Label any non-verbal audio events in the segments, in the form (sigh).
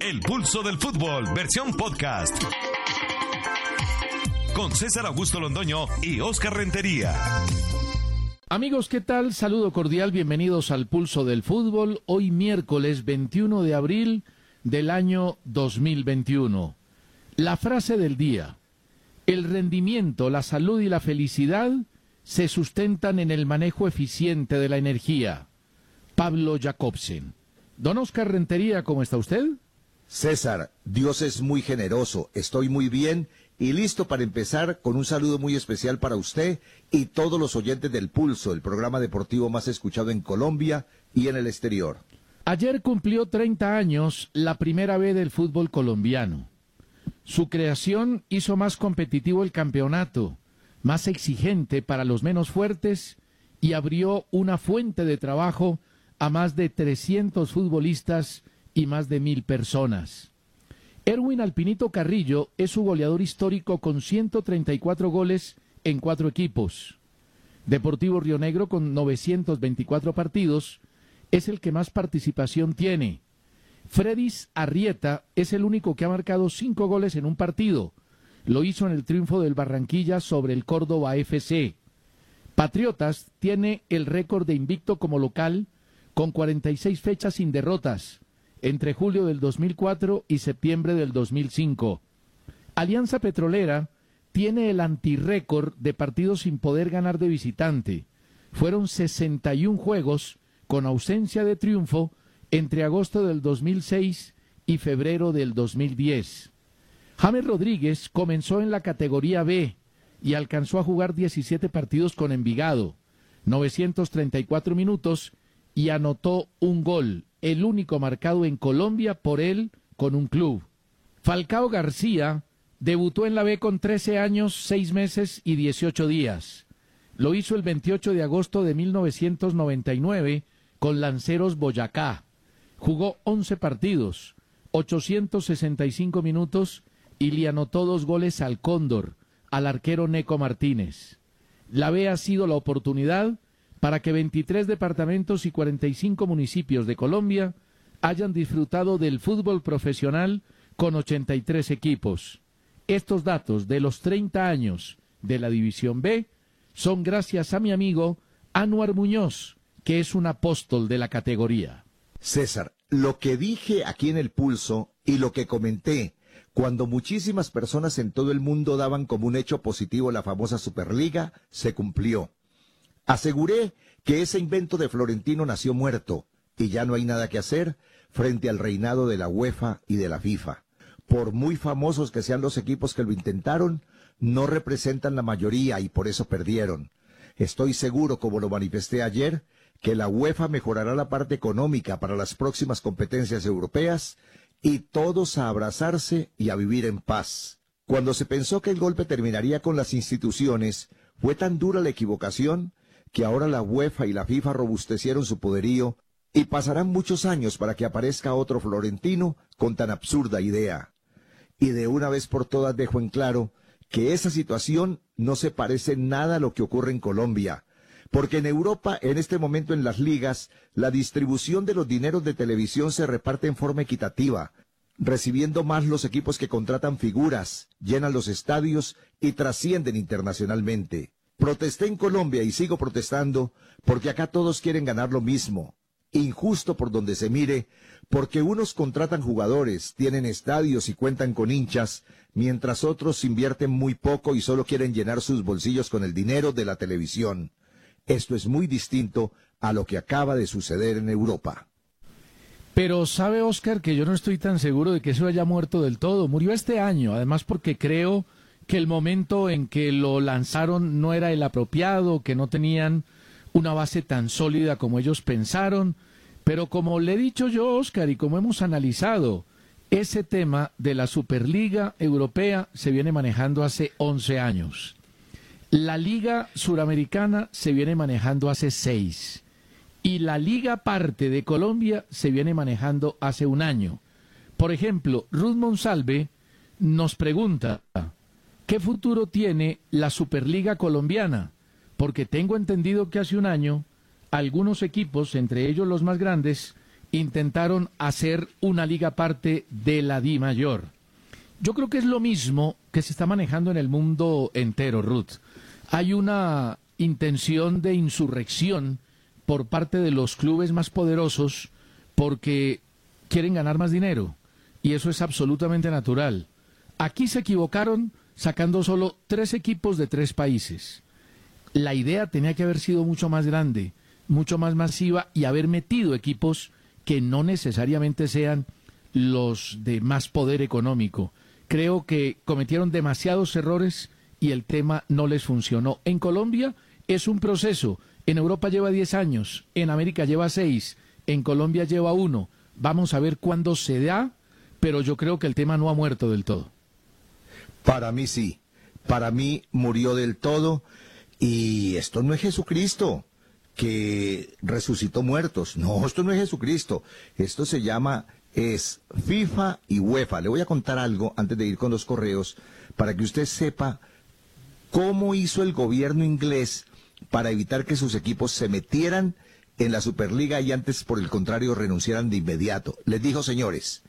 El pulso del fútbol, versión podcast. Con César Augusto Londoño y Oscar Rentería. Amigos, ¿qué tal? Saludo cordial, bienvenidos al Pulso del Fútbol. Hoy miércoles 21 de abril del año 2021. La frase del día. El rendimiento, la salud y la felicidad se sustentan en el manejo eficiente de la energía. Pablo Jacobsen. Don Oscar Rentería, ¿cómo está usted? César, Dios es muy generoso, estoy muy bien y listo para empezar con un saludo muy especial para usted y todos los oyentes del Pulso, el programa deportivo más escuchado en Colombia y en el exterior. Ayer cumplió 30 años la primera vez del fútbol colombiano. Su creación hizo más competitivo el campeonato, más exigente para los menos fuertes y abrió una fuente de trabajo a más de 300 futbolistas y más de mil personas. Erwin Alpinito Carrillo es su goleador histórico con 134 goles en cuatro equipos. Deportivo Río Negro con 924 partidos es el que más participación tiene. Fredis Arrieta es el único que ha marcado cinco goles en un partido. Lo hizo en el triunfo del Barranquilla sobre el Córdoba FC. Patriotas tiene el récord de invicto como local con 46 fechas sin derrotas entre julio del 2004 y septiembre del 2005. Alianza Petrolera tiene el antirrécord de partidos sin poder ganar de visitante. Fueron 61 juegos con ausencia de triunfo entre agosto del 2006 y febrero del 2010. James Rodríguez comenzó en la categoría B y alcanzó a jugar 17 partidos con Envigado, 934 minutos y anotó un gol, el único marcado en Colombia por él con un club. Falcao García debutó en la B con 13 años, 6 meses y 18 días. Lo hizo el 28 de agosto de 1999 con Lanceros Boyacá. Jugó 11 partidos, 865 minutos y le anotó dos goles al Cóndor, al arquero Neco Martínez. La B ha sido la oportunidad para que 23 departamentos y 45 municipios de Colombia hayan disfrutado del fútbol profesional con 83 equipos. Estos datos de los 30 años de la División B son gracias a mi amigo Anuar Muñoz, que es un apóstol de la categoría. César, lo que dije aquí en el pulso y lo que comenté cuando muchísimas personas en todo el mundo daban como un hecho positivo la famosa Superliga, se cumplió. Aseguré que ese invento de Florentino nació muerto y ya no hay nada que hacer frente al reinado de la UEFA y de la FIFA. Por muy famosos que sean los equipos que lo intentaron, no representan la mayoría y por eso perdieron. Estoy seguro, como lo manifesté ayer, que la UEFA mejorará la parte económica para las próximas competencias europeas y todos a abrazarse y a vivir en paz. Cuando se pensó que el golpe terminaría con las instituciones, fue tan dura la equivocación que ahora la UEFA y la FIFA robustecieron su poderío y pasarán muchos años para que aparezca otro florentino con tan absurda idea. Y de una vez por todas dejo en claro que esa situación no se parece nada a lo que ocurre en Colombia, porque en Europa, en este momento en las ligas, la distribución de los dineros de televisión se reparte en forma equitativa, recibiendo más los equipos que contratan figuras, llenan los estadios y trascienden internacionalmente. Protesté en Colombia y sigo protestando porque acá todos quieren ganar lo mismo. injusto por donde se mire, porque unos contratan jugadores, tienen estadios y cuentan con hinchas, mientras otros invierten muy poco y solo quieren llenar sus bolsillos con el dinero de la televisión. Esto es muy distinto a lo que acaba de suceder en Europa. Pero sabe Oscar que yo no estoy tan seguro de que eso haya muerto del todo. Murió este año, además porque creo que el momento en que lo lanzaron no era el apropiado, que no tenían una base tan sólida como ellos pensaron. Pero como le he dicho yo, Oscar, y como hemos analizado, ese tema de la Superliga Europea se viene manejando hace 11 años. La Liga Suramericana se viene manejando hace 6 y la Liga Parte de Colombia se viene manejando hace un año. Por ejemplo, Ruth Monsalve nos pregunta, ¿qué futuro tiene la Superliga colombiana? Porque tengo entendido que hace un año algunos equipos, entre ellos los más grandes, intentaron hacer una liga parte de la Di Mayor. Yo creo que es lo mismo que se está manejando en el mundo entero, Ruth. Hay una intención de insurrección por parte de los clubes más poderosos porque quieren ganar más dinero. Y eso es absolutamente natural. Aquí se equivocaron sacando solo tres equipos de tres países. La idea tenía que haber sido mucho más grande, mucho más masiva y haber metido equipos que no necesariamente sean los de más poder económico. Creo que cometieron demasiados errores y el tema no les funcionó. En Colombia es un proceso en Europa lleva 10 años, en América lleva 6, en Colombia lleva 1. Vamos a ver cuándo se da, pero yo creo que el tema no ha muerto del todo. Para mí sí, para mí murió del todo y esto no es Jesucristo que resucitó muertos. No, esto no es Jesucristo. Esto se llama es FIFA y UEFA. Le voy a contar algo antes de ir con los correos para que usted sepa cómo hizo el gobierno inglés para evitar que sus equipos se metieran en la Superliga y antes, por el contrario, renunciaran de inmediato. Les dijo, señores,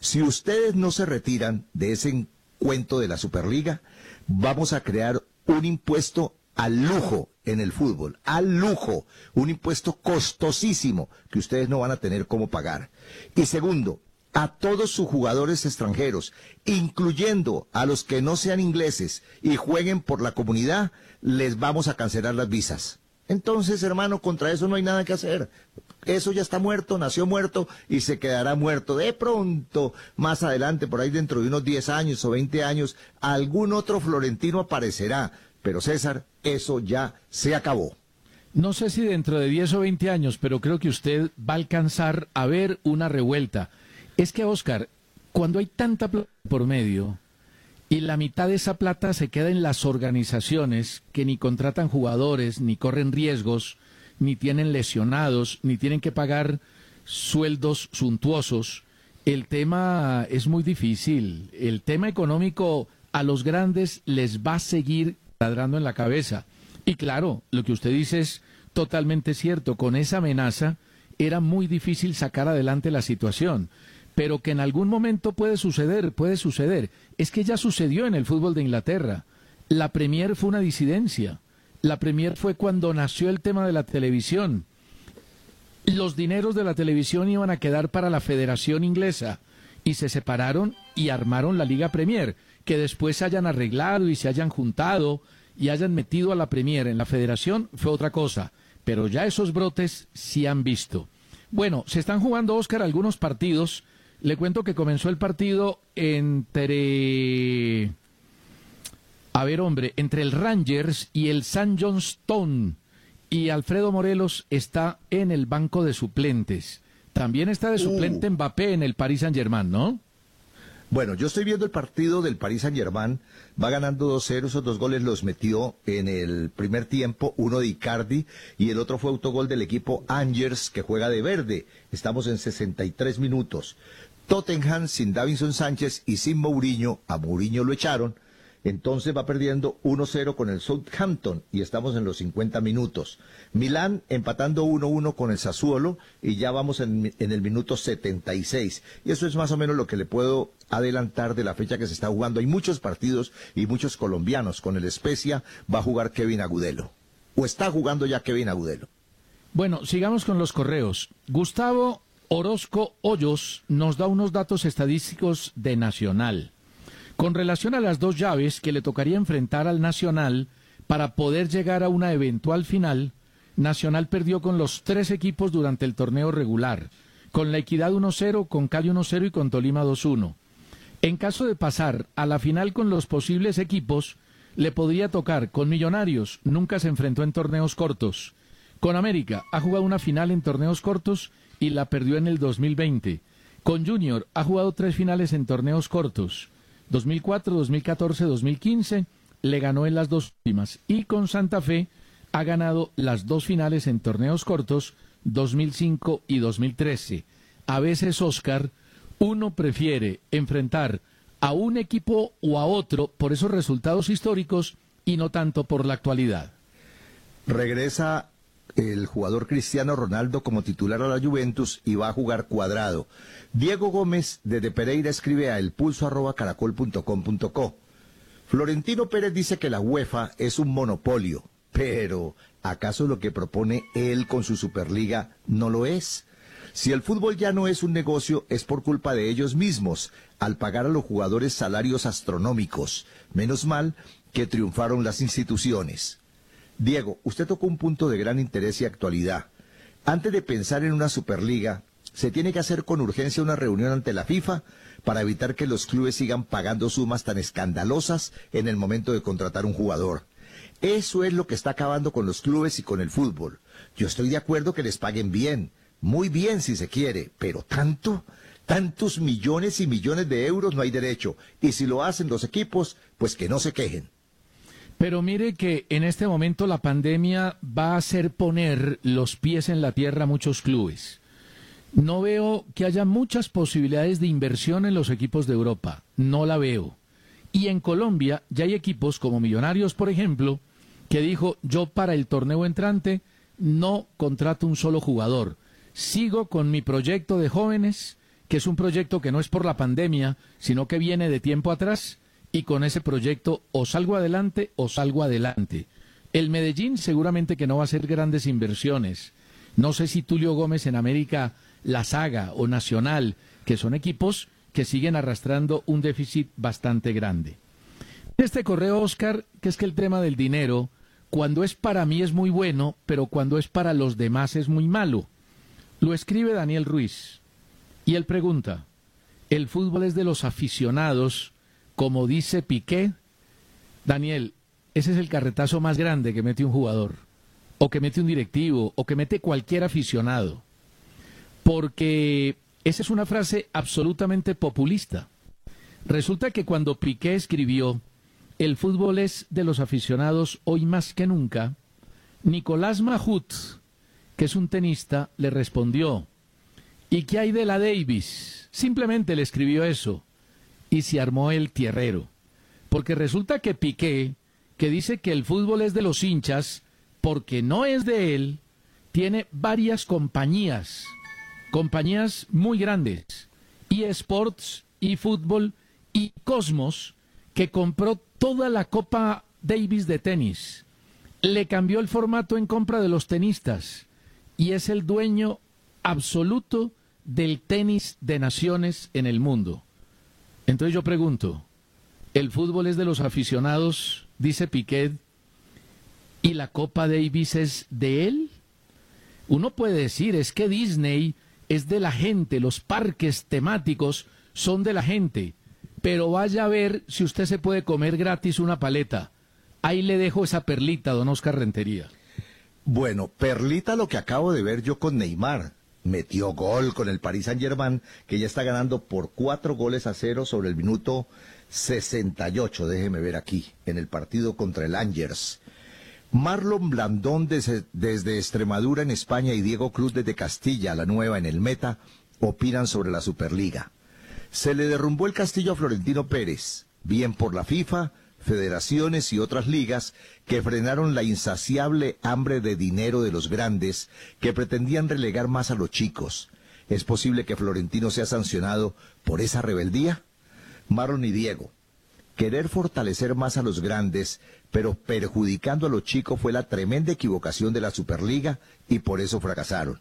si ustedes no se retiran de ese cuento de la Superliga, vamos a crear un impuesto al lujo en el fútbol, al lujo, un impuesto costosísimo que ustedes no van a tener cómo pagar. Y segundo, a todos sus jugadores extranjeros, incluyendo a los que no sean ingleses y jueguen por la comunidad, les vamos a cancelar las visas. Entonces, hermano, contra eso no hay nada que hacer. Eso ya está muerto, nació muerto y se quedará muerto. De pronto, más adelante, por ahí dentro de unos 10 años o 20 años, algún otro florentino aparecerá. Pero César, eso ya se acabó. No sé si dentro de 10 o 20 años, pero creo que usted va a alcanzar a ver una revuelta. Es que, Oscar, cuando hay tanta plata por medio, y la mitad de esa plata se queda en las organizaciones que ni contratan jugadores, ni corren riesgos, ni tienen lesionados, ni tienen que pagar sueldos suntuosos. El tema es muy difícil. El tema económico a los grandes les va a seguir ladrando en la cabeza. Y claro, lo que usted dice es totalmente cierto. Con esa amenaza era muy difícil sacar adelante la situación pero que en algún momento puede suceder, puede suceder. Es que ya sucedió en el fútbol de Inglaterra. La Premier fue una disidencia. La Premier fue cuando nació el tema de la televisión. Los dineros de la televisión iban a quedar para la Federación Inglesa y se separaron y armaron la Liga Premier, que después se hayan arreglado y se hayan juntado y hayan metido a la Premier en la Federación fue otra cosa, pero ya esos brotes sí han visto. Bueno, se están jugando, Oscar, algunos partidos le cuento que comenzó el partido entre... A ver, hombre, entre el Rangers y el San Stone Y Alfredo Morelos está en el banco de suplentes. También está de suplente uh. Mbappé en el Paris Saint-Germain, ¿no? Bueno, yo estoy viendo el partido del Paris Saint-Germain. Va ganando 2-0. Esos dos goles los metió en el primer tiempo, uno de Icardi y el otro fue autogol del equipo Angers que juega de verde. Estamos en 63 minutos. Tottenham sin Davinson Sánchez y sin Mourinho, a Mourinho lo echaron, entonces va perdiendo 1-0 con el Southampton y estamos en los 50 minutos. Milán empatando 1-1 con el Sassuolo y ya vamos en, en, el minuto 76. Y eso es más o menos lo que le puedo adelantar de la fecha que se está jugando. Hay muchos partidos y muchos colombianos. Con el Especia va a jugar Kevin Agudelo. O está jugando ya Kevin Agudelo. Bueno, sigamos con los correos. Gustavo Orozco Hoyos nos da unos datos estadísticos de Nacional. Con relación a las dos llaves que le tocaría enfrentar al Nacional para poder llegar a una eventual final, Nacional perdió con los tres equipos durante el torneo regular, con la Equidad 1-0, con Cali 1-0 y con Tolima 2-1. En caso de pasar a la final con los posibles equipos, le podría tocar con Millonarios, nunca se enfrentó en torneos cortos. Con América, ha jugado una final en torneos cortos y la perdió en el 2020. Con Junior, ha jugado tres finales en torneos cortos. 2004, 2014, 2015, le ganó en las dos últimas. Y con Santa Fe ha ganado las dos finales en torneos cortos, 2005 y 2013. A veces, Oscar, uno prefiere enfrentar a un equipo o a otro por esos resultados históricos y no tanto por la actualidad. Regresa el jugador Cristiano Ronaldo como titular a la Juventus y va a jugar cuadrado. Diego Gómez desde Pereira escribe a elpulso.caracol.com.co. Florentino Pérez dice que la UEFA es un monopolio, pero ¿acaso lo que propone él con su Superliga no lo es? Si el fútbol ya no es un negocio, es por culpa de ellos mismos, al pagar a los jugadores salarios astronómicos. Menos mal que triunfaron las instituciones. Diego, usted tocó un punto de gran interés y actualidad. Antes de pensar en una Superliga, se tiene que hacer con urgencia una reunión ante la FIFA para evitar que los clubes sigan pagando sumas tan escandalosas en el momento de contratar un jugador. Eso es lo que está acabando con los clubes y con el fútbol. Yo estoy de acuerdo que les paguen bien, muy bien si se quiere, pero tanto, tantos millones y millones de euros no hay derecho. Y si lo hacen los equipos, pues que no se quejen. Pero mire que en este momento la pandemia va a hacer poner los pies en la tierra a muchos clubes. No veo que haya muchas posibilidades de inversión en los equipos de Europa. No la veo. Y en Colombia ya hay equipos como Millonarios, por ejemplo, que dijo yo para el torneo entrante no contrato un solo jugador. Sigo con mi proyecto de jóvenes, que es un proyecto que no es por la pandemia, sino que viene de tiempo atrás y con ese proyecto o salgo adelante o salgo adelante. El Medellín seguramente que no va a hacer grandes inversiones. No sé si Tulio Gómez en América, La Saga o Nacional, que son equipos que siguen arrastrando un déficit bastante grande. Este correo, Oscar, que es que el tema del dinero, cuando es para mí es muy bueno, pero cuando es para los demás es muy malo. Lo escribe Daniel Ruiz. Y él pregunta, ¿el fútbol es de los aficionados como dice Piqué, Daniel, ese es el carretazo más grande que mete un jugador, o que mete un directivo, o que mete cualquier aficionado. Porque esa es una frase absolutamente populista. Resulta que cuando Piqué escribió El fútbol es de los aficionados hoy más que nunca, Nicolás Mahut, que es un tenista, le respondió ¿Y qué hay de la Davis? Simplemente le escribió eso y se armó el tierrero. Porque resulta que Piqué, que dice que el fútbol es de los hinchas, porque no es de él, tiene varias compañías, compañías muy grandes, y Sports, y Fútbol, y Cosmos, que compró toda la Copa Davis de tenis. Le cambió el formato en compra de los tenistas y es el dueño absoluto del tenis de naciones en el mundo. Entonces yo pregunto, ¿el fútbol es de los aficionados, dice Piquet, y la Copa Davis es de él? Uno puede decir, es que Disney es de la gente, los parques temáticos son de la gente, pero vaya a ver si usted se puede comer gratis una paleta. Ahí le dejo esa perlita, don Oscar Rentería. Bueno, perlita lo que acabo de ver yo con Neymar metió gol con el Paris Saint Germain, que ya está ganando por cuatro goles a cero sobre el minuto 68, déjeme ver aquí, en el partido contra el Angers. Marlon Blandón desde, desde, Extremadura en España y Diego Cruz desde Castilla, la nueva en el Meta, opinan sobre la Superliga. Se le derrumbó el castillo a Florentino Pérez, bien por la FIFA, federaciones y otras ligas que frenaron la insaciable hambre de dinero de los grandes que pretendían relegar más a los chicos. ¿Es posible que Florentino sea sancionado por esa rebeldía? Marlon y Diego. querer fortalecer más a los grandes, pero perjudicando a los chicos fue la tremenda equivocación de la Superliga y por eso fracasaron.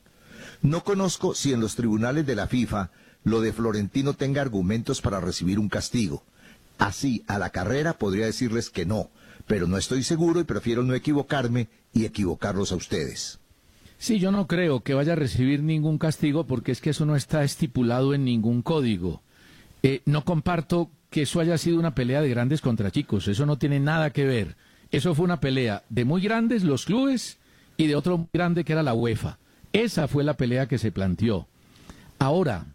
No conozco si en los tribunales de la FIFA lo de Florentino tenga argumentos para recibir un castigo. Así, a la carrera podría decirles que no, pero no estoy seguro y prefiero no equivocarme y equivocarlos a ustedes. Sí, yo no creo que vaya a recibir ningún castigo porque es que eso no está estipulado en ningún código. Eh, no comparto que eso haya sido una pelea de grandes contra chicos, eso no tiene nada que ver. Eso fue una pelea de muy grandes los clubes y de otro muy grande que era la UEFA. Esa fue la pelea que se planteó. Ahora,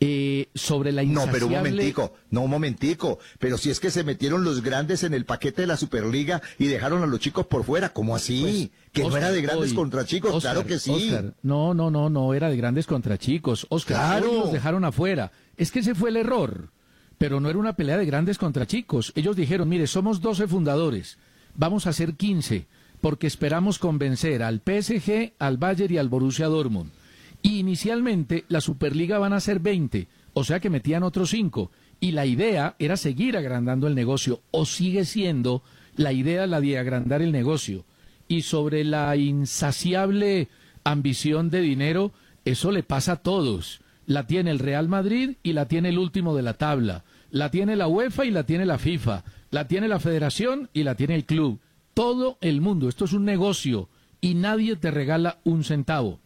eh, sobre la insaciable... No, pero un momentico, no un momentico, pero si es que se metieron los grandes en el paquete de la Superliga y dejaron a los chicos por fuera, ¿cómo así? Pues, que no era de grandes contra chicos, claro que sí. no, no, no, no era de grandes contra chicos. Oscar, claro. los dejaron afuera. Es que ese fue el error, pero no era una pelea de grandes contra chicos. Ellos dijeron, mire, somos 12 fundadores, vamos a ser 15, porque esperamos convencer al PSG, al Bayern y al Borussia Dortmund y inicialmente la Superliga van a ser 20, o sea que metían otros 5. Y la idea era seguir agrandando el negocio, o sigue siendo la idea la de agrandar el negocio. Y sobre la insaciable ambición de dinero, eso le pasa a todos. La tiene el Real Madrid y la tiene el último de la tabla. La tiene la UEFA y la tiene la FIFA. La tiene la federación y la tiene el club. Todo el mundo. Esto es un negocio y nadie te regala un centavo.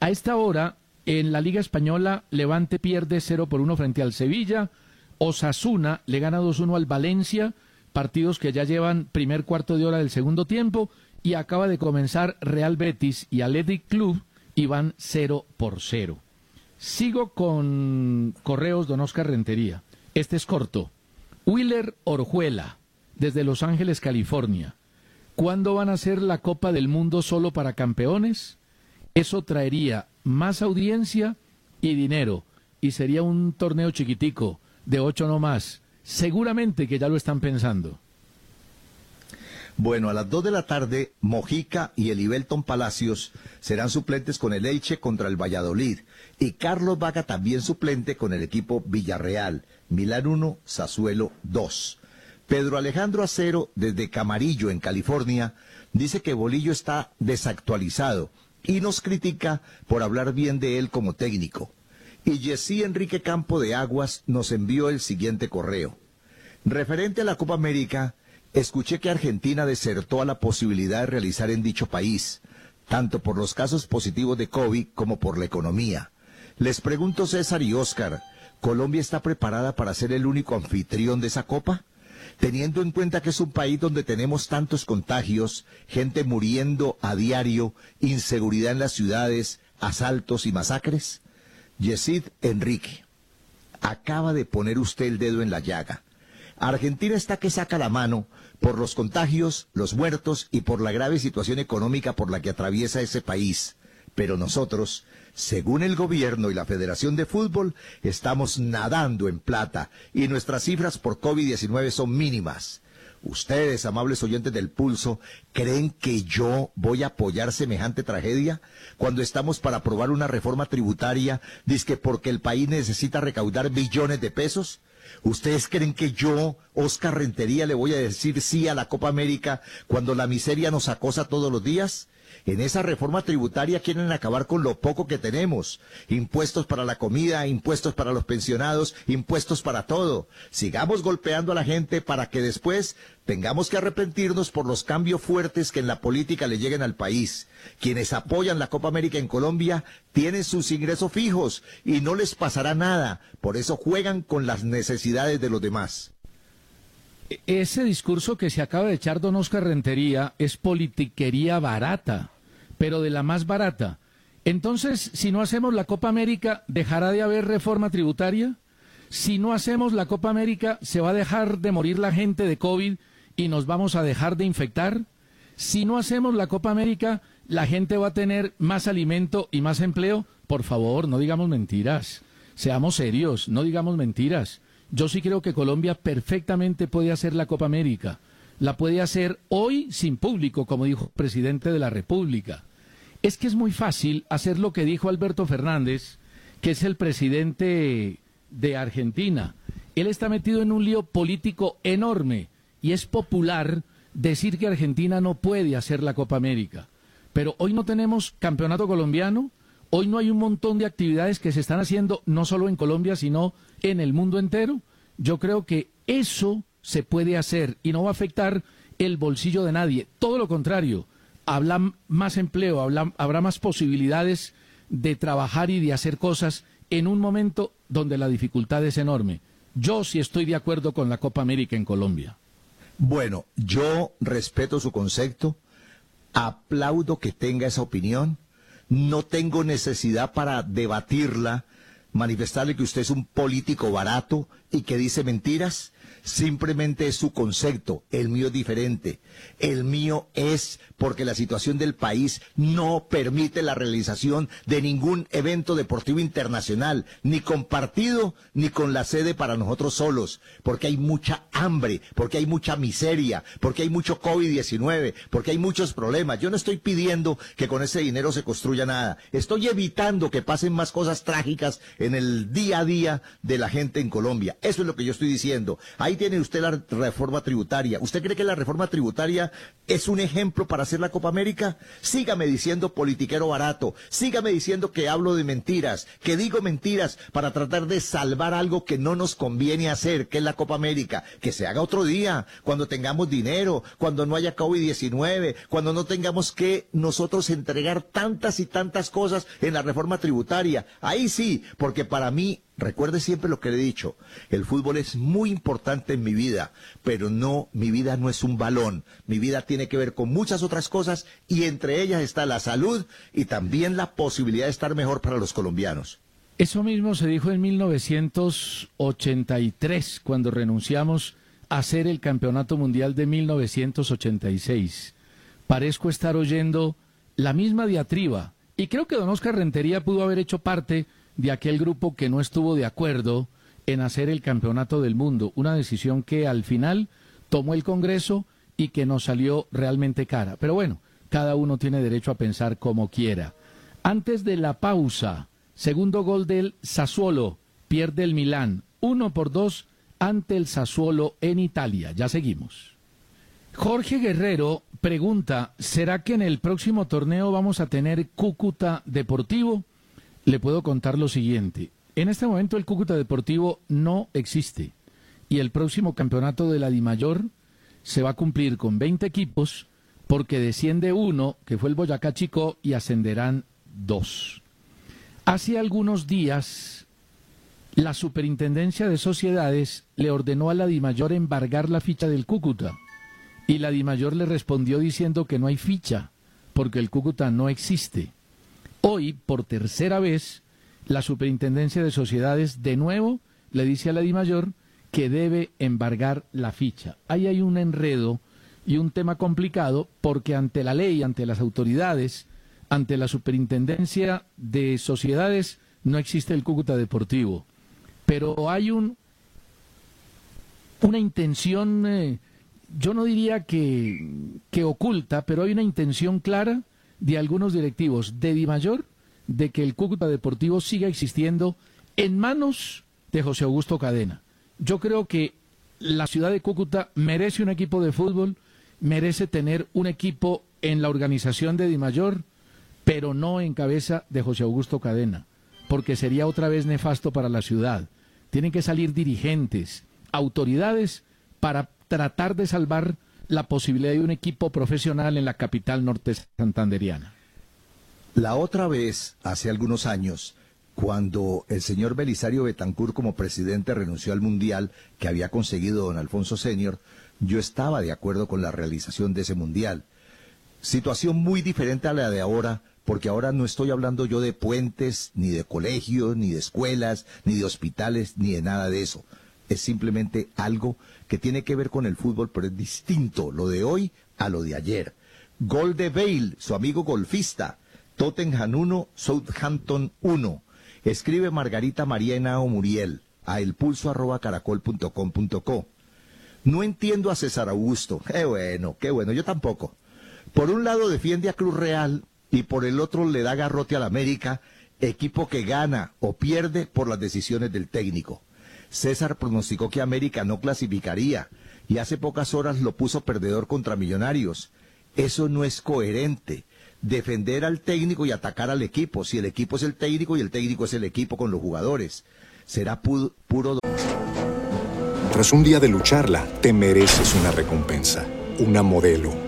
A esta hora, en la Liga Española, Levante pierde 0 por 1 frente al Sevilla, Osasuna le gana 2-1 al Valencia, partidos que ya llevan primer cuarto de hora del segundo tiempo, y acaba de comenzar Real Betis y Athletic Club y van 0 por 0. Sigo con correos Don Oscar Rentería. Este es corto. Willer Orjuela, desde Los Ángeles, California. ¿Cuándo van a ser la Copa del Mundo solo para campeones? Eso traería más audiencia y dinero y sería un torneo chiquitico de ocho no más. Seguramente que ya lo están pensando. Bueno, a las dos de la tarde, Mojica y Elibelton Palacios serán suplentes con el Elche contra el Valladolid. Y Carlos Vaca también suplente con el equipo Villarreal. Milán 1, Sassuelo 2. Pedro Alejandro Acero, desde Camarillo, en California, dice que Bolillo está desactualizado y nos critica por hablar bien de él como técnico. Y Jessy Enrique Campo de Aguas nos envió el siguiente correo. Referente a la Copa América, escuché que Argentina desertó a la posibilidad de realizar en dicho país, tanto por los casos positivos de COVID como por la economía. Les pregunto César y Oscar, ¿Colombia está preparada para ser el único anfitrión de esa Copa? Teniendo en cuenta que es un país donde tenemos tantos contagios, gente muriendo a diario, inseguridad en las ciudades, asaltos y masacres? Yesid Enrique, acaba de poner usted el dedo en la llaga. Argentina está que saca la mano por los contagios, los muertos y por la grave situación económica por la que atraviesa ese país. Pero nosotros, según el gobierno y la Federación de Fútbol, estamos nadando en plata y nuestras cifras por COVID-19 son mínimas. Ustedes, amables oyentes del pulso, ¿creen que yo voy a apoyar semejante tragedia cuando estamos para aprobar una reforma tributaria, que porque el país necesita recaudar billones de pesos? ¿Ustedes creen que yo, Oscar Rentería, le voy a decir sí a la Copa América cuando la miseria nos acosa todos los días? En esa reforma tributaria quieren acabar con lo poco que tenemos. Impuestos para la comida, impuestos para los pensionados, impuestos para todo. Sigamos golpeando a la gente para que después tengamos que arrepentirnos por los cambios fuertes que en la política le lleguen al país. Quienes apoyan la Copa América en Colombia tienen sus ingresos fijos y no les pasará nada. Por eso juegan con las necesidades de los demás. Ese discurso que se acaba de echar don Oscar Rentería es politiquería barata pero de la más barata. Entonces, si no hacemos la Copa América, ¿dejará de haber reforma tributaria? Si no hacemos la Copa América, ¿se va a dejar de morir la gente de COVID y nos vamos a dejar de infectar? Si no hacemos la Copa América, ¿la gente va a tener más alimento y más empleo? Por favor, no digamos mentiras. Seamos serios, no digamos mentiras. Yo sí creo que Colombia perfectamente puede hacer la Copa América. La puede hacer hoy sin público, como dijo el presidente de la República es que es muy fácil hacer lo que dijo Alberto Fernández, que es el presidente de Argentina. Él está metido en un lío político enorme y es popular decir que Argentina no puede hacer la Copa América. Pero hoy no tenemos campeonato colombiano, hoy no hay un montón de actividades que se están haciendo no solo en Colombia, sino en el mundo entero. Yo creo que eso se puede hacer y no va a afectar el bolsillo de nadie. Todo lo contrario, habrá más empleo, habrá más posibilidades de trabajar y de hacer cosas en un momento donde la dificultad es enorme. Yo sí estoy de acuerdo con la Copa América en Colombia. Bueno, yo respeto su concepto, aplaudo que tenga esa opinión, no tengo necesidad para debatirla, manifestarle que usted es un político barato y que dice mentiras. Simplemente es su concepto, el mío es diferente. El mío es porque la situación del país no permite la realización de ningún evento deportivo internacional, ni compartido, ni con la sede para nosotros solos, porque hay mucha hambre, porque hay mucha miseria, porque hay mucho COVID-19, porque hay muchos problemas. Yo no estoy pidiendo que con ese dinero se construya nada, estoy evitando que pasen más cosas trágicas en el día a día de la gente en Colombia. Eso es lo que yo estoy diciendo. Ahí tiene usted la reforma tributaria. ¿Usted cree que la reforma tributaria es un ejemplo para hacer la Copa América? Sígame diciendo politiquero barato. Sígame diciendo que hablo de mentiras, que digo mentiras para tratar de salvar algo que no nos conviene hacer, que es la Copa América. Que se haga otro día, cuando tengamos dinero, cuando no haya COVID-19, cuando no tengamos que nosotros entregar tantas y tantas cosas en la reforma tributaria. Ahí sí, porque para mí Recuerde siempre lo que le he dicho, el fútbol es muy importante en mi vida, pero no, mi vida no es un balón, mi vida tiene que ver con muchas otras cosas y entre ellas está la salud y también la posibilidad de estar mejor para los colombianos. Eso mismo se dijo en 1983, cuando renunciamos a hacer el Campeonato Mundial de 1986. Parezco estar oyendo la misma diatriba y creo que don Oscar Rentería pudo haber hecho parte de aquel grupo que no estuvo de acuerdo en hacer el campeonato del mundo, una decisión que al final tomó el Congreso y que nos salió realmente cara. Pero bueno, cada uno tiene derecho a pensar como quiera. Antes de la pausa, segundo gol del Sassuolo, pierde el Milán, uno por dos ante el Sassuolo en Italia. Ya seguimos. Jorge Guerrero pregunta, ¿será que en el próximo torneo vamos a tener Cúcuta Deportivo? Le puedo contar lo siguiente. En este momento el Cúcuta Deportivo no existe y el próximo campeonato de la Dimayor se va a cumplir con 20 equipos porque desciende uno, que fue el Boyacá Chico, y ascenderán dos. Hace algunos días, la Superintendencia de Sociedades le ordenó a la Dimayor embargar la ficha del Cúcuta y la Dimayor le respondió diciendo que no hay ficha porque el Cúcuta no existe. Hoy, por tercera vez, la Superintendencia de Sociedades de nuevo le dice a la DIMAYOR que debe embargar la ficha. Ahí hay un enredo y un tema complicado porque ante la ley, ante las autoridades, ante la Superintendencia de Sociedades, no existe el Cúcuta Deportivo. Pero hay un, una intención, eh, yo no diría que, que oculta, pero hay una intención clara de algunos directivos de Dimayor de que el Cúcuta Deportivo siga existiendo en manos de José Augusto Cadena. Yo creo que la ciudad de Cúcuta merece un equipo de fútbol, merece tener un equipo en la organización de Dimayor, pero no en cabeza de José Augusto Cadena, porque sería otra vez nefasto para la ciudad. Tienen que salir dirigentes, autoridades, para tratar de salvar la posibilidad de un equipo profesional en la capital norte santanderiana. La otra vez, hace algunos años, cuando el señor Belisario Betancur como presidente renunció al Mundial que había conseguido don Alfonso Senior, yo estaba de acuerdo con la realización de ese Mundial. Situación muy diferente a la de ahora, porque ahora no estoy hablando yo de puentes, ni de colegios, ni de escuelas, ni de hospitales, ni de nada de eso es simplemente algo que tiene que ver con el fútbol, pero es distinto lo de hoy a lo de ayer. Gol de Bale, su amigo golfista. Tottenham 1, Southampton 1. Escribe Margarita Mariana o Muriel a elpulso.caracol.com.co. No entiendo a César Augusto. Qué bueno, qué bueno, yo tampoco. Por un lado defiende a Cruz Real y por el otro le da garrote al América, equipo que gana o pierde por las decisiones del técnico. César pronosticó que América no clasificaría y hace pocas horas lo puso perdedor contra Millonarios. Eso no es coherente. Defender al técnico y atacar al equipo. Si el equipo es el técnico y el técnico es el equipo con los jugadores. Será pu puro... Tras un día de lucharla, te mereces una recompensa. Una modelo.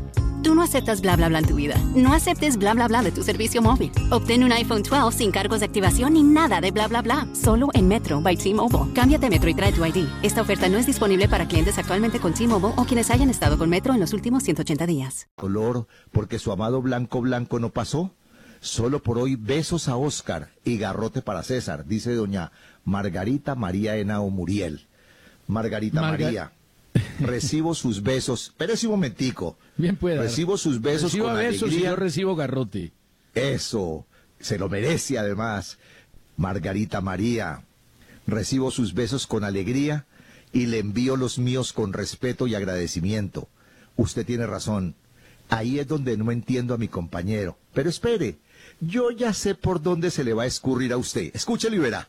Tú no aceptas bla bla bla en tu vida. No aceptes bla bla bla de tu servicio móvil. Obtén un iPhone 12 sin cargos de activación ni nada de bla bla bla. Solo en Metro by T-Mobile. Cámbiate a Metro y trae tu ID. Esta oferta no es disponible para clientes actualmente con T-Mobile o quienes hayan estado con Metro en los últimos 180 días. Color, porque su amado blanco blanco no pasó. Solo por hoy besos a Oscar y garrote para César, dice doña Margarita María Henao Muriel. Margarita Marga- María. Recibo sus besos. Espérese un momentico. Bien pueda. Recibo sus besos Recibo con besos y alegría. yo recibo garrote. Eso, se lo merece además. Margarita María, recibo sus besos con alegría y le envío los míos con respeto y agradecimiento. Usted tiene razón. Ahí es donde no entiendo a mi compañero. Pero espere, yo ya sé por dónde se le va a escurrir a usted. Escúchelo y verá.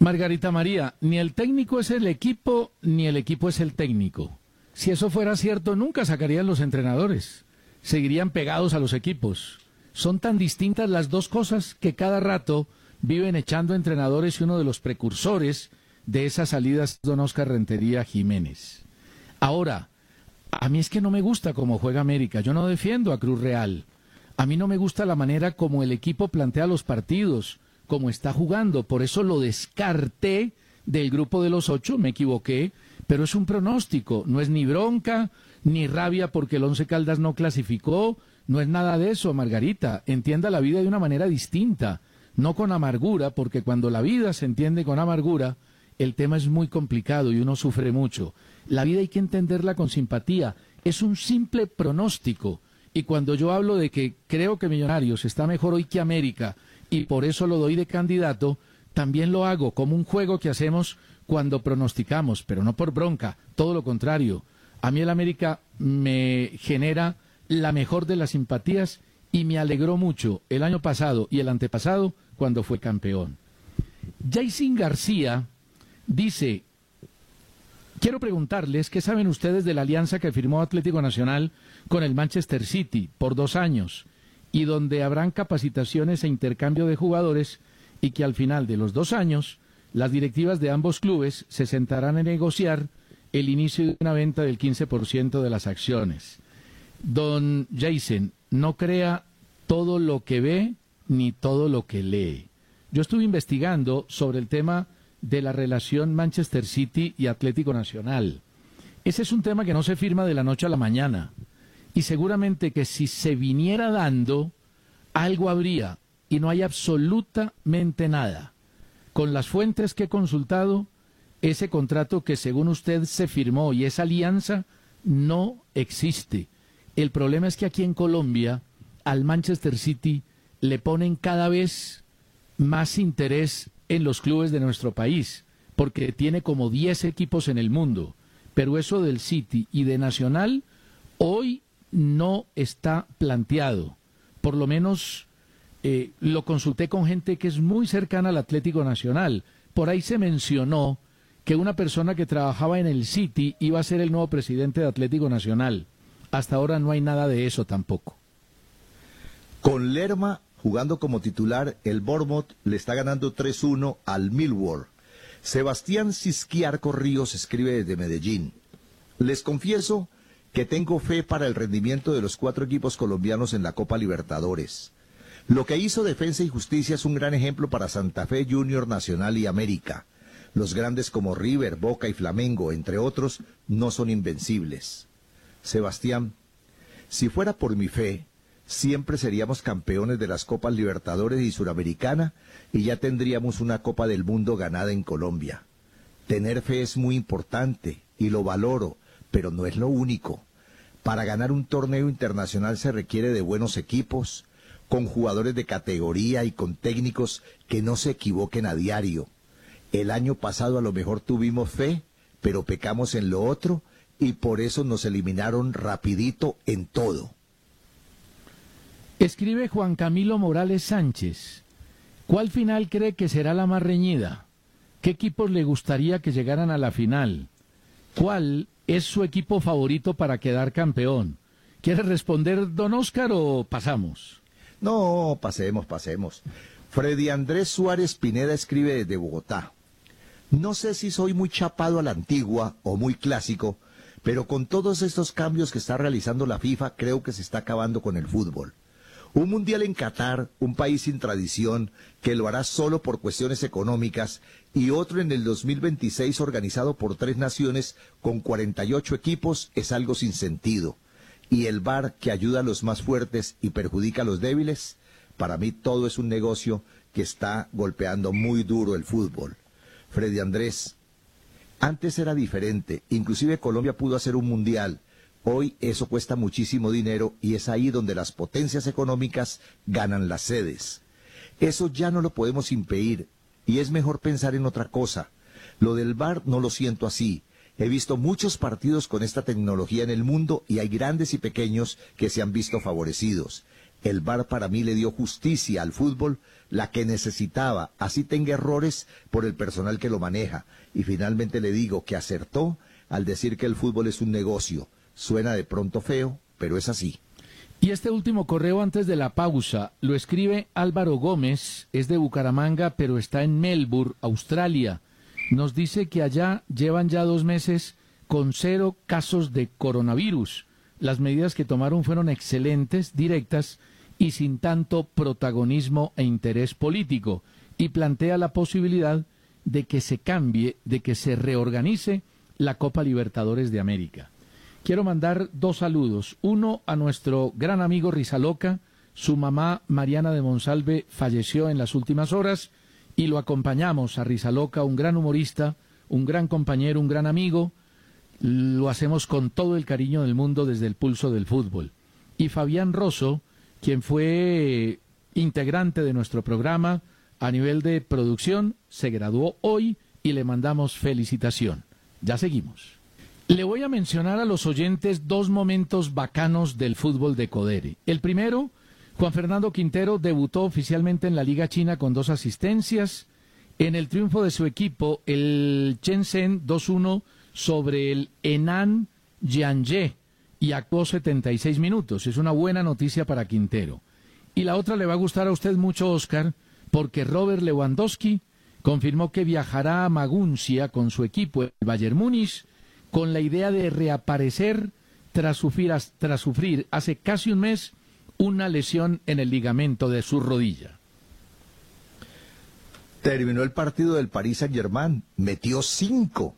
Margarita María, ni el técnico es el equipo, ni el equipo es el técnico. Si eso fuera cierto, nunca sacarían los entrenadores. Seguirían pegados a los equipos. Son tan distintas las dos cosas que cada rato viven echando entrenadores y uno de los precursores de esas salidas es don Oscar Rentería Jiménez. Ahora, a mí es que no me gusta cómo juega América. Yo no defiendo a Cruz Real. A mí no me gusta la manera como el equipo plantea los partidos, como está jugando. Por eso lo descarté del grupo de los ocho, me equivoqué, pero es un pronóstico. No es ni bronca, ni rabia porque el Once Caldas no clasificó. No es nada de eso, Margarita. Entienda la vida de una manera distinta, no con amargura, porque cuando la vida se entiende con amargura, el tema es muy complicado y uno sufre mucho. La vida hay que entenderla con simpatía. Es un simple pronóstico. Y cuando yo hablo de que creo que Millonarios está mejor hoy que América y por eso lo doy de candidato, también lo hago como un juego que hacemos cuando pronosticamos, pero no por bronca, todo lo contrario. A mí el América me genera la mejor de las simpatías y me alegró mucho el año pasado y el antepasado cuando fue campeón. Jason García dice, quiero preguntarles qué saben ustedes de la alianza que firmó Atlético Nacional con el Manchester City por dos años y donde habrán capacitaciones e intercambio de jugadores y que al final de los dos años las directivas de ambos clubes se sentarán a negociar el inicio de una venta del 15% de las acciones. Don Jason, no crea todo lo que ve ni todo lo que lee. Yo estuve investigando sobre el tema de la relación Manchester City y Atlético Nacional. Ese es un tema que no se firma de la noche a la mañana. Y seguramente que si se viniera dando, algo habría. Y no hay absolutamente nada. Con las fuentes que he consultado, ese contrato que según usted se firmó y esa alianza no existe. El problema es que aquí en Colombia al Manchester City le ponen cada vez más interés en los clubes de nuestro país, porque tiene como 10 equipos en el mundo. Pero eso del City y de Nacional hoy no está planteado. Por lo menos eh, lo consulté con gente que es muy cercana al Atlético Nacional. Por ahí se mencionó que una persona que trabajaba en el City iba a ser el nuevo presidente de Atlético Nacional. Hasta ahora no hay nada de eso tampoco. Con Lerma jugando como titular, el Bournemouth le está ganando 3-1 al Millwall. Sebastián Cisquiarco Ríos escribe desde Medellín. Les confieso que tengo fe para el rendimiento de los cuatro equipos colombianos en la Copa Libertadores. Lo que hizo Defensa y Justicia es un gran ejemplo para Santa Fe Junior Nacional y América. Los grandes como River, Boca y Flamengo, entre otros, no son invencibles. Sebastián, Si fuera por mi fe, siempre seríamos campeones de las Copas Libertadores y Suramericana y ya tendríamos una Copa del Mundo ganada en Colombia. Tener fe es muy importante y lo valoro, pero no es lo único. Para ganar un torneo internacional se requiere de buenos equipos, con jugadores de categoría y con técnicos que no se equivoquen a diario. El año pasado a lo mejor tuvimos fe, pero pecamos en lo otro y por eso nos eliminaron rapidito en todo. Escribe Juan Camilo Morales Sánchez. ¿Cuál final cree que será la más reñida? ¿Qué equipos le gustaría que llegaran a la final? ¿Cuál es su equipo favorito para quedar campeón? ¿Quiere responder don Oscar o pasamos? No, pasemos, pasemos. Freddy Andrés Suárez Pineda escribe desde Bogotá. No sé si soy muy chapado a la antigua o muy clásico, pero con todos estos cambios que está realizando la FIFA, creo que se está acabando con el fútbol. Un mundial en Qatar, un país sin tradición, que lo hará solo por cuestiones económicas, y otro en el 2026 organizado por tres naciones con 48 equipos, es algo sin sentido. Y el VAR que ayuda a los más fuertes y perjudica a los débiles, para mí todo es un negocio que está golpeando muy duro el fútbol. Freddy Andrés, antes era diferente, inclusive Colombia pudo hacer un mundial, Hoy eso cuesta muchísimo dinero y es ahí donde las potencias económicas ganan las sedes. Eso ya no lo podemos impedir y es mejor pensar en otra cosa. Lo del VAR no lo siento así. He visto muchos partidos con esta tecnología en el mundo y hay grandes y pequeños que se han visto favorecidos. El VAR para mí le dio justicia al fútbol, la que necesitaba, así tenga errores por el personal que lo maneja. Y finalmente le digo que acertó al decir que el fútbol es un negocio Suena de pronto feo, pero es así. Y este último correo antes de la pausa lo escribe Álvaro Gómez, es de Bucaramanga, pero está en Melbourne, Australia. Nos dice que allá llevan ya dos meses con cero casos de coronavirus. Las medidas que tomaron fueron excelentes, directas y sin tanto protagonismo e interés político. Y plantea la posibilidad de que se cambie, de que se reorganice la Copa Libertadores de América. Quiero mandar dos saludos. Uno a nuestro gran amigo Rizaloca. Su mamá, Mariana de Monsalve, falleció en las últimas horas y lo acompañamos a Rizaloca, un gran humorista, un gran compañero, un gran amigo. Lo hacemos con todo el cariño del mundo desde el pulso del fútbol. Y Fabián Rosso, quien fue integrante de nuestro programa a nivel de producción, se graduó hoy y le mandamos felicitación. Ya seguimos. Le voy a mencionar a los oyentes dos momentos bacanos del fútbol de Codere. El primero, Juan Fernando Quintero debutó oficialmente en la Liga China con dos asistencias. En el triunfo de su equipo, el Shenzhen 2-1 sobre el Enan Jianje y actuó 76 minutos. Es una buena noticia para Quintero. Y la otra le va a gustar a usted mucho, Oscar, porque Robert Lewandowski confirmó que viajará a Maguncia con su equipo, el Bayern Múnich, con la idea de reaparecer tras sufrir, tras sufrir hace casi un mes una lesión en el ligamento de su rodilla. Terminó el partido del Paris Saint Germain, metió cinco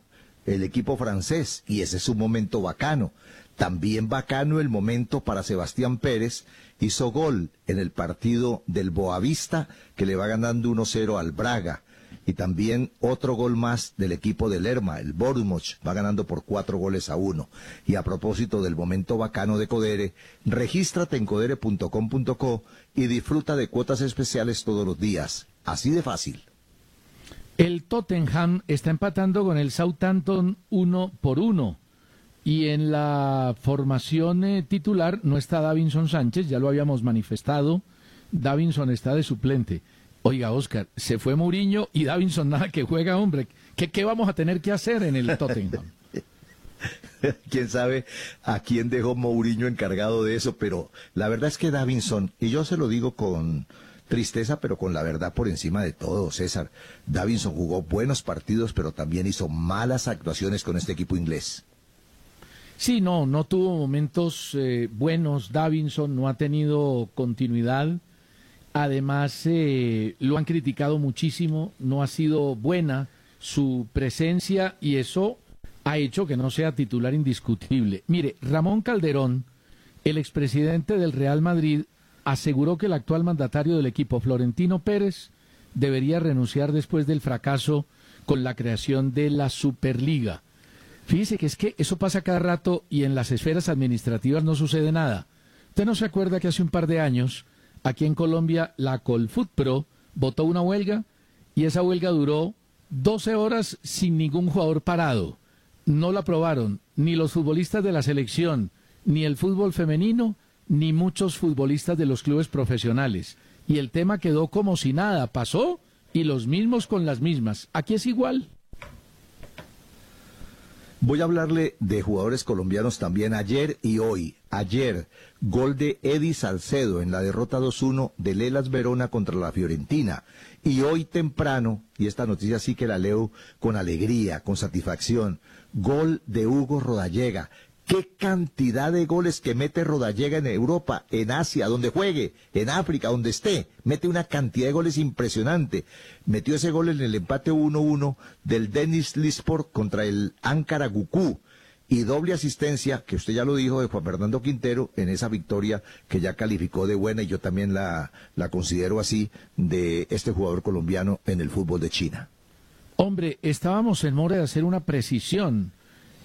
el equipo francés y ese es un momento bacano. También bacano el momento para Sebastián Pérez, hizo gol en el partido del Boavista que le va ganando 1-0 al Braga y también otro gol más del equipo de Lerma, el Bournemouth, va ganando por cuatro goles a uno. Y a propósito del momento bacano de Codere, regístrate en codere.com.co y disfruta de cuotas especiales todos los días. Así de fácil. El Tottenham está empatando con el Southampton uno por uno. Y en la formación eh, titular no está Davinson Sánchez, ya lo habíamos manifestado. Davinson está de suplente. Oiga, Oscar, se fue Mourinho y Davinson nada que juega, hombre. ¿Qué, ¿Qué vamos a tener que hacer en el Tottenham? (laughs) quién sabe a quién dejó Mourinho encargado de eso, pero la verdad es que Davinson, y yo se lo digo con tristeza, pero con la verdad por encima de todo, César, Davinson jugó buenos partidos, pero también hizo malas actuaciones con este equipo inglés. Sí, no, no tuvo momentos eh, buenos. Davinson no ha tenido continuidad. Además, eh, lo han criticado muchísimo, no ha sido buena su presencia y eso ha hecho que no sea titular indiscutible. Mire, Ramón Calderón, el expresidente del Real Madrid aseguró que el actual mandatario del equipo, Florentino Pérez, debería renunciar después del fracaso con la creación de la Superliga. Fíjese que es que eso pasa cada rato y en las esferas administrativas no sucede nada. ¿Usted no se acuerda que hace un par de años aquí en Colombia la Colfoot Pro votó una huelga y esa huelga duró 12 horas sin ningún jugador parado? No la aprobaron ni los futbolistas de la selección, ni el fútbol femenino, ni muchos futbolistas de los clubes profesionales. Y el tema quedó como si nada, pasó y los mismos con las mismas. Aquí es igual. Voy a hablarle de jugadores colombianos también ayer y hoy. Ayer, gol de Eddie Salcedo en la derrota 2-1 de Lelas Verona contra la Fiorentina. Y hoy temprano, y esta noticia sí que la leo con alegría, con satisfacción, gol de Hugo Rodallega, qué cantidad de goles que mete Rodallega en Europa, en Asia, donde juegue, en África, donde esté. Mete una cantidad de goles impresionante. Metió ese gol en el empate 1-1 del Denis Lisport contra el Ankara Guku. Y doble asistencia, que usted ya lo dijo, de Juan Fernando Quintero en esa victoria que ya calificó de buena y yo también la, la considero así, de este jugador colombiano en el fútbol de China. Hombre, estábamos en mora de hacer una precisión.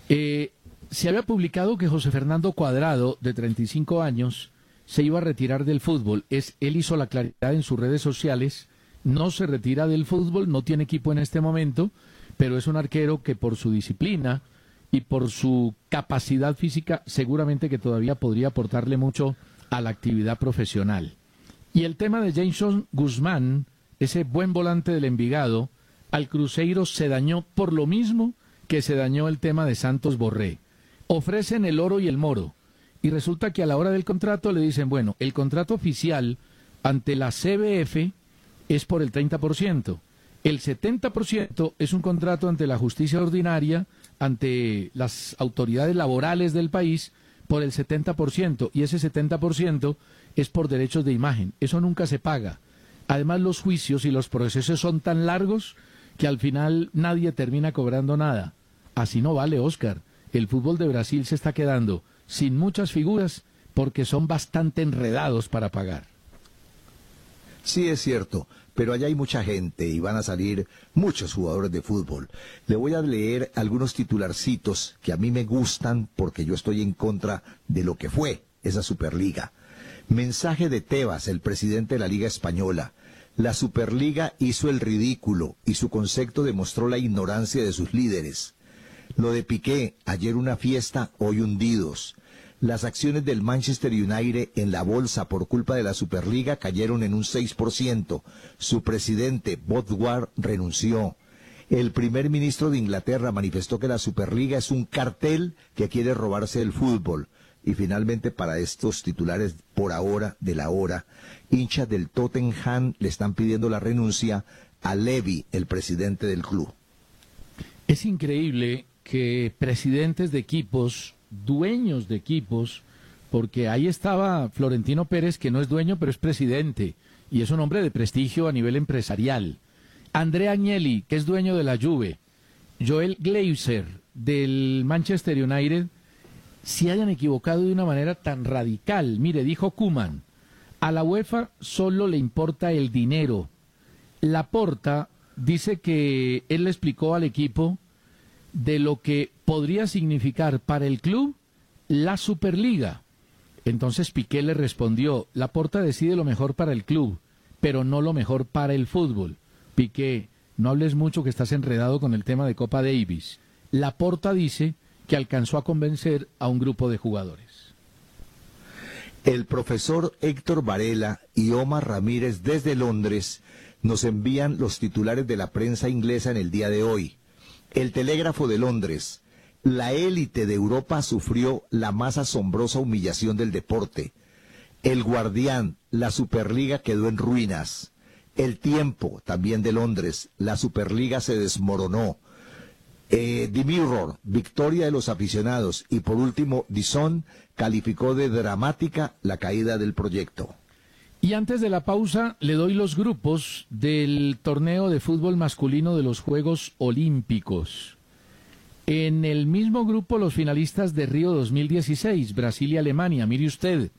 Eh, se había publicado que José Fernando Cuadrado, de 35 años, se iba a retirar del fútbol. Es, él hizo la claridad en sus redes sociales, no se retira del fútbol, no tiene equipo en este momento, pero es un arquero que por su disciplina y por su capacidad física seguramente que todavía podría aportarle mucho a la actividad profesional. Y el tema de Jason Guzmán, ese buen volante del Envigado, al Cruzeiro se dañó por lo mismo que se dañó el tema de Santos Borré ofrecen el oro y el moro. Y resulta que a la hora del contrato le dicen, bueno, el contrato oficial ante la CBF es por el 30%. El 70% es un contrato ante la justicia ordinaria, ante las autoridades laborales del país, por el 70%. Y ese 70% es por derechos de imagen. Eso nunca se paga. Además, los juicios y los procesos son tan largos que al final nadie termina cobrando nada. Así no vale, Oscar el fútbol de Brasil se está quedando sin muchas figuras porque son bastante enredados para pagar. Sí, es cierto, pero allá hay mucha gente y van a salir muchos jugadores de fútbol. Le voy a leer algunos titularcitos que a mí me gustan porque yo estoy en contra de lo que fue esa Superliga. Mensaje de Tebas, el presidente de la Liga Española. La Superliga hizo el ridículo y su concepto demostró la ignorancia de sus líderes. Lo de Piqué, ayer una fiesta, hoy hundidos. Las acciones del Manchester United en la bolsa por culpa de la Superliga cayeron en un 6%. Su presidente, Bodwar, renunció. El primer ministro de Inglaterra manifestó que la Superliga es un cartel que quiere robarse el fútbol. Y finalmente, para estos titulares por ahora, de la hora, hinchas del Tottenham le están pidiendo la renuncia a Levy, el presidente del club. Es increíble que presidentes de equipos, dueños de equipos, porque ahí estaba Florentino Pérez, que no es dueño, pero es presidente, y es un hombre de prestigio a nivel empresarial. Andrea Agnelli, que es dueño de la Juve. Joel Glazer, del Manchester United, se hayan equivocado de una manera tan radical. Mire, dijo Kuman, a la UEFA solo le importa el dinero. Laporta dice que él le explicó al equipo de lo que podría significar para el club la Superliga. Entonces Piqué le respondió, la porta decide lo mejor para el club, pero no lo mejor para el fútbol. Piqué, no hables mucho que estás enredado con el tema de Copa Davis. La porta dice que alcanzó a convencer a un grupo de jugadores. El profesor Héctor Varela y Omar Ramírez desde Londres nos envían los titulares de la prensa inglesa en el día de hoy. El Telégrafo de Londres. La élite de Europa sufrió la más asombrosa humillación del deporte. El Guardián, la Superliga quedó en ruinas. El Tiempo, también de Londres, la Superliga se desmoronó. Eh, The Mirror, victoria de los aficionados. Y por último, Dison calificó de dramática la caída del proyecto. Y antes de la pausa, le doy los grupos del torneo de fútbol masculino de los Juegos Olímpicos. En el mismo grupo los finalistas de Río 2016, Brasil y Alemania, mire usted.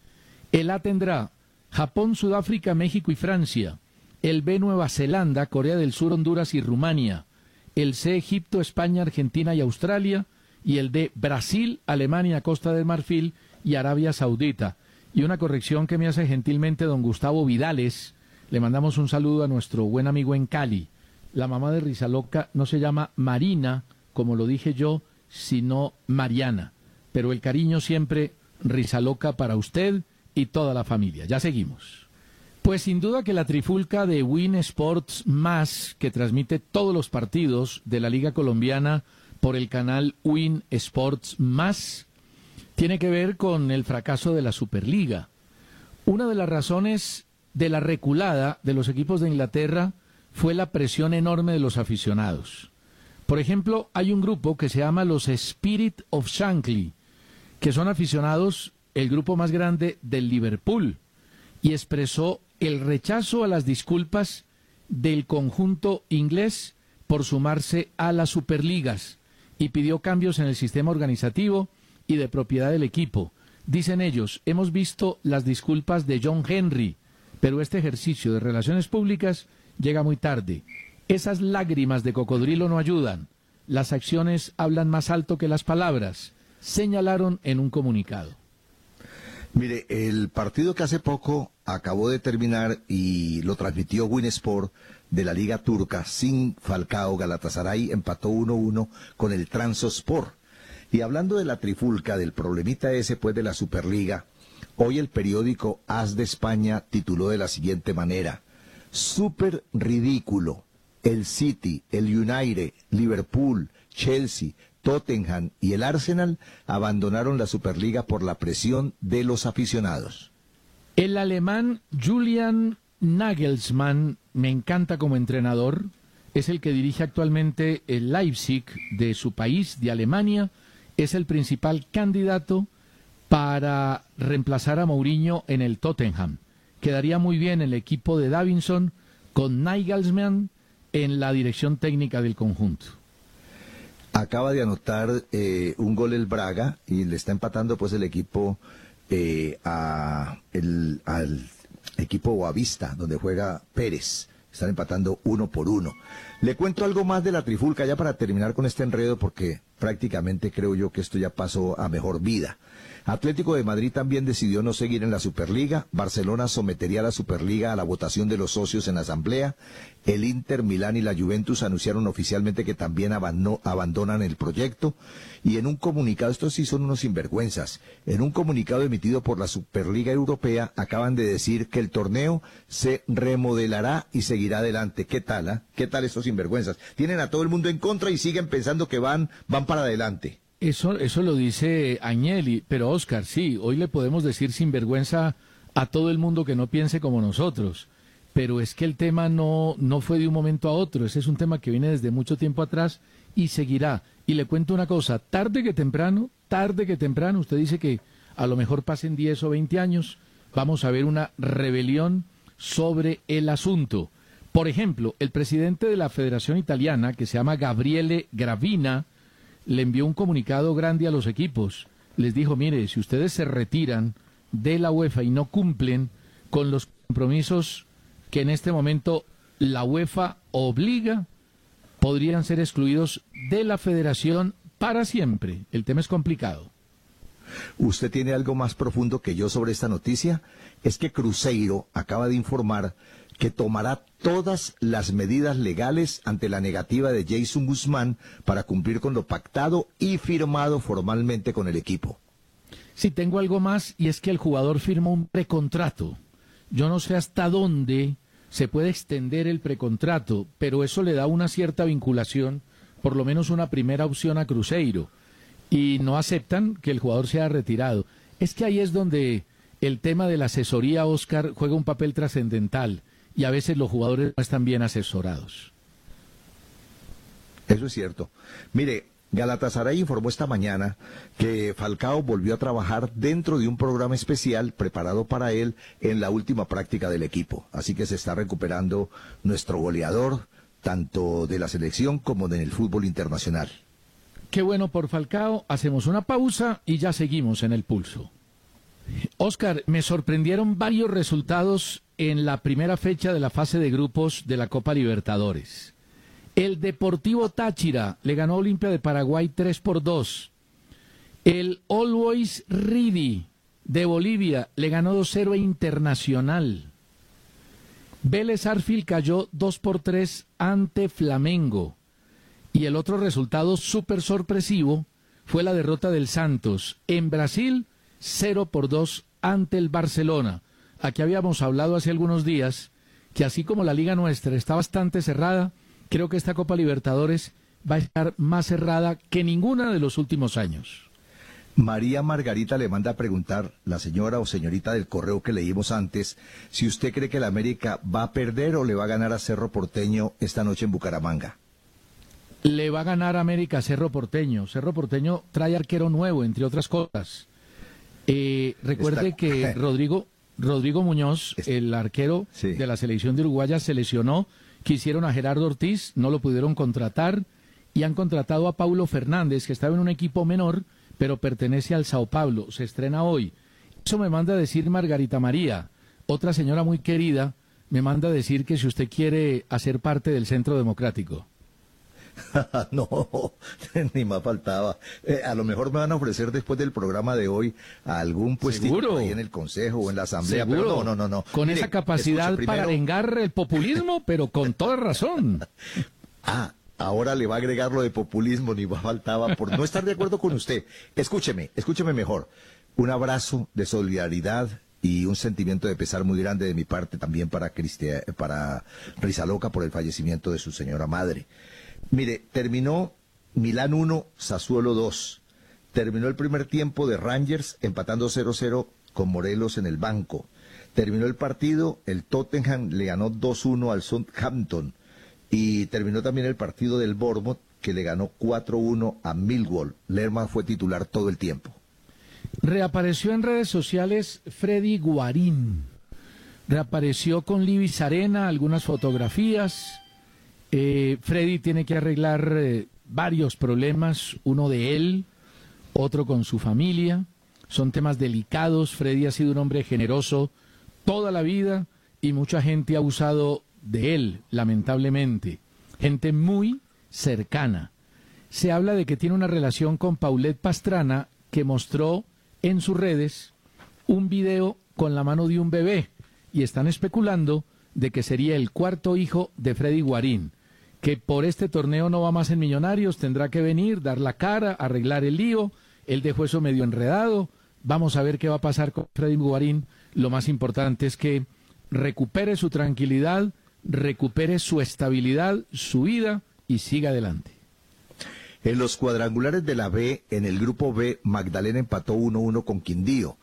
El A tendrá Japón, Sudáfrica, México y Francia. El B Nueva Zelanda, Corea del Sur, Honduras y Rumania. El C Egipto, España, Argentina y Australia. Y el D Brasil, Alemania, Costa del Marfil y Arabia Saudita. Y una corrección que me hace gentilmente don Gustavo Vidales. Le mandamos un saludo a nuestro buen amigo en Cali. La mamá de Rizaloca no se llama Marina, como lo dije yo, sino Mariana. Pero el cariño siempre Rizaloca para usted y toda la familia. Ya seguimos. Pues sin duda que la trifulca de Win Sports Más, que transmite todos los partidos de la Liga Colombiana por el canal Win Sports Más, tiene que ver con el fracaso de la Superliga. Una de las razones de la reculada de los equipos de Inglaterra fue la presión enorme de los aficionados. Por ejemplo, hay un grupo que se llama los Spirit of Shankly, que son aficionados el grupo más grande del Liverpool, y expresó el rechazo a las disculpas del conjunto inglés por sumarse a las Superligas y pidió cambios en el sistema organizativo y de propiedad del equipo. Dicen ellos, hemos visto las disculpas de John Henry, pero este ejercicio de relaciones públicas llega muy tarde. Esas lágrimas de cocodrilo no ayudan. Las acciones hablan más alto que las palabras, señalaron en un comunicado. Mire, el partido que hace poco acabó de terminar y lo transmitió Winsport de la Liga Turca sin Falcao, Galatasaray empató 1-1 con el Transosport. Y hablando de la trifulca, del problemita ese pues de la Superliga, hoy el periódico As de España tituló de la siguiente manera, Super ridículo, el City, el United, Liverpool, Chelsea, Tottenham y el Arsenal abandonaron la Superliga por la presión de los aficionados. El alemán Julian Nagelsmann me encanta como entrenador. Es el que dirige actualmente el Leipzig de su país, de Alemania. Es el principal candidato para reemplazar a Mourinho en el Tottenham. Quedaría muy bien el equipo de Davinson con Nagelsmann en la dirección técnica del conjunto acaba de anotar eh, un gol el Braga y le está empatando pues el equipo eh, a el, al equipo Boavista, donde juega Pérez. Están empatando uno por uno. Le cuento algo más de la trifulca ya para terminar con este enredo porque prácticamente creo yo que esto ya pasó a mejor vida. Atlético de Madrid también decidió no seguir en la Superliga. Barcelona sometería a la Superliga a la votación de los socios en la Asamblea. El Inter, Milán y la Juventus anunciaron oficialmente que también abandonan el proyecto. Y en un comunicado, estos sí son unos sinvergüenzas, en un comunicado emitido por la Superliga Europea acaban de decir que el torneo se remodelará y seguirá adelante. ¿Qué tal? Ah? ¿Qué tal estos sinvergüenzas? Tienen a todo el mundo en contra y siguen pensando que van, van para adelante. Eso, eso lo dice Agnelli, pero Oscar, sí, hoy le podemos decir sin vergüenza a todo el mundo que no piense como nosotros, pero es que el tema no, no fue de un momento a otro, ese es un tema que viene desde mucho tiempo atrás y seguirá. Y le cuento una cosa, tarde que temprano, tarde que temprano, usted dice que a lo mejor pasen 10 o 20 años, vamos a ver una rebelión sobre el asunto. Por ejemplo, el presidente de la Federación Italiana, que se llama Gabriele Gravina, le envió un comunicado grande a los equipos. Les dijo, mire, si ustedes se retiran de la UEFA y no cumplen con los compromisos que en este momento la UEFA obliga, podrían ser excluidos de la federación para siempre. El tema es complicado. ¿Usted tiene algo más profundo que yo sobre esta noticia? Es que Cruzeiro acaba de informar que tomará todas las medidas legales ante la negativa de Jason Guzmán para cumplir con lo pactado y firmado formalmente con el equipo. Sí, tengo algo más y es que el jugador firmó un precontrato. Yo no sé hasta dónde se puede extender el precontrato, pero eso le da una cierta vinculación, por lo menos una primera opción a Cruzeiro. Y no aceptan que el jugador sea retirado. Es que ahí es donde el tema de la asesoría, Oscar, juega un papel trascendental y a veces los jugadores no están bien asesorados. Eso es cierto. Mire, Galatasaray informó esta mañana que Falcao volvió a trabajar dentro de un programa especial preparado para él en la última práctica del equipo. Así que se está recuperando nuestro goleador, tanto de la selección como del fútbol internacional. Qué bueno por Falcao. Hacemos una pausa y ya seguimos en el pulso. Oscar, me sorprendieron varios resultados en la primera fecha de la fase de grupos de la Copa Libertadores. El Deportivo Táchira le ganó a Olimpia de Paraguay 3 por 2. El Always Ready de Bolivia le ganó 2-0 a Internacional. Vélez Arfil cayó 2 por 3 ante Flamengo. Y el otro resultado súper sorpresivo fue la derrota del Santos en Brasil 0 por 2 ante el Barcelona. Aquí habíamos hablado hace algunos días que así como la liga nuestra está bastante cerrada, creo que esta Copa Libertadores va a estar más cerrada que ninguna de los últimos años. María Margarita le manda a preguntar, la señora o señorita del correo que leímos antes, si usted cree que la América va a perder o le va a ganar a Cerro Porteño esta noche en Bucaramanga. Le va a ganar América a Cerro Porteño. Cerro Porteño trae arquero nuevo, entre otras cosas. Eh, recuerde que (laughs) Rodrigo, Rodrigo Muñoz, el arquero de la selección de Uruguaya, se lesionó. Quisieron a Gerardo Ortiz, no lo pudieron contratar y han contratado a Paulo Fernández, que estaba en un equipo menor pero pertenece al Sao Paulo, se estrena hoy. Eso me manda a decir Margarita María, otra señora muy querida, me manda a decir que si usted quiere hacer parte del Centro Democrático. (laughs) no, (laughs) ni más faltaba. Eh, a lo mejor me van a ofrecer después del programa de hoy algún puestito ahí en el Consejo o en la Asamblea. Pero no, no, no, no. Con esa capacidad para vengar el populismo, (laughs) pero con toda razón. ah, ahora le va a agregar lo de populismo, ni faltaba por no estar de acuerdo con usted. Escúcheme, escúcheme mejor. Un abrazo de solidaridad y un sentimiento de pesar muy grande de mi parte también para, Cristia, para Rizaloca por el fallecimiento de su señora madre. Mire, terminó Milán 1, Sassuolo 2. Terminó el primer tiempo de Rangers empatando 0-0 con Morelos en el banco. Terminó el partido, el Tottenham le ganó 2-1 al Southampton. Y terminó también el partido del Bournemouth, que le ganó 4-1 a Millwall. Lerman fue titular todo el tiempo. Reapareció en redes sociales Freddy Guarín. Reapareció con Libis Arena, algunas fotografías. Eh, Freddy tiene que arreglar eh, varios problemas, uno de él, otro con su familia. Son temas delicados. Freddy ha sido un hombre generoso toda la vida y mucha gente ha usado de él, lamentablemente. Gente muy cercana. Se habla de que tiene una relación con Paulette Pastrana que mostró en sus redes un video con la mano de un bebé y están especulando de que sería el cuarto hijo de Freddy Guarín, que por este torneo no va más en Millonarios, tendrá que venir, dar la cara, arreglar el lío, él dejó eso medio enredado, vamos a ver qué va a pasar con Freddy Guarín, lo más importante es que recupere su tranquilidad, recupere su estabilidad, su vida y siga adelante. En los cuadrangulares de la B, en el grupo B, Magdalena empató 1-1 con Quindío.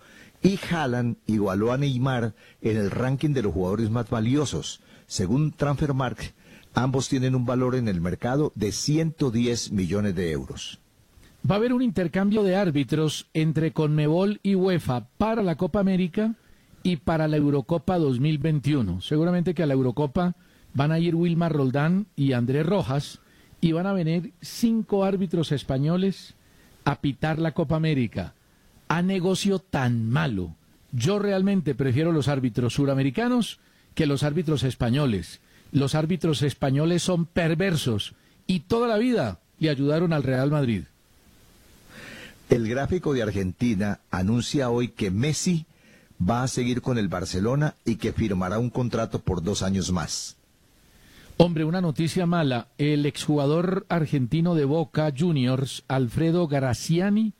Y Haaland igualó a Neymar en el ranking de los jugadores más valiosos. Según Transfermarkt, ambos tienen un valor en el mercado de 110 millones de euros. Va a haber un intercambio de árbitros entre Conmebol y UEFA para la Copa América y para la Eurocopa 2021. Seguramente que a la Eurocopa van a ir Wilmar Roldán y Andrés Rojas y van a venir cinco árbitros españoles a pitar la Copa América. A negocio tan malo. Yo realmente prefiero los árbitros suramericanos que los árbitros españoles. Los árbitros españoles son perversos y toda la vida le ayudaron al Real Madrid. El gráfico de Argentina anuncia hoy que Messi va a seguir con el Barcelona y que firmará un contrato por dos años más. Hombre, una noticia mala. El exjugador argentino de Boca Juniors, Alfredo Graciani,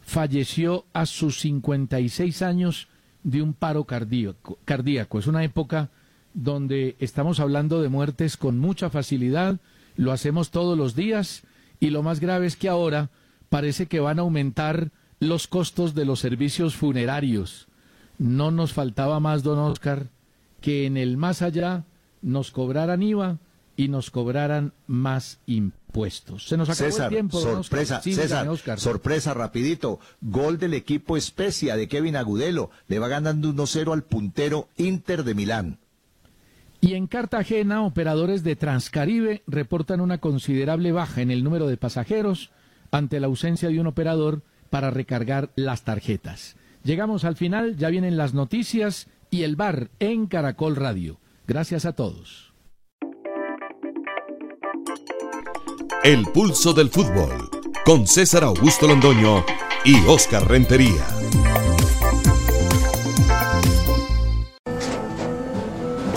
falleció a sus 56 años de un paro cardíaco. cardíaco. Es una época donde estamos hablando de muertes con mucha facilidad, lo hacemos todos los días y lo más grave es que ahora parece que van a aumentar los costos de los servicios funerarios no nos faltaba más, don Oscar, que en el más allá nos cobraran IVA y nos cobraran más impuestos. Se nos acabó César, el tiempo. Sorpresa, César, sorpresa, rapidito. Gol del equipo Especia de Kevin Agudelo. Le va ganando 1-0 al puntero Inter de Milán. Y en Cartagena, operadores de Transcaribe reportan una considerable baja en el número de pasajeros ante la ausencia de un operador para recargar las tarjetas. Llegamos al final, ya vienen las noticias y el bar en Caracol Radio. Gracias a todos. El pulso del fútbol con César Augusto Londoño y Oscar Rentería.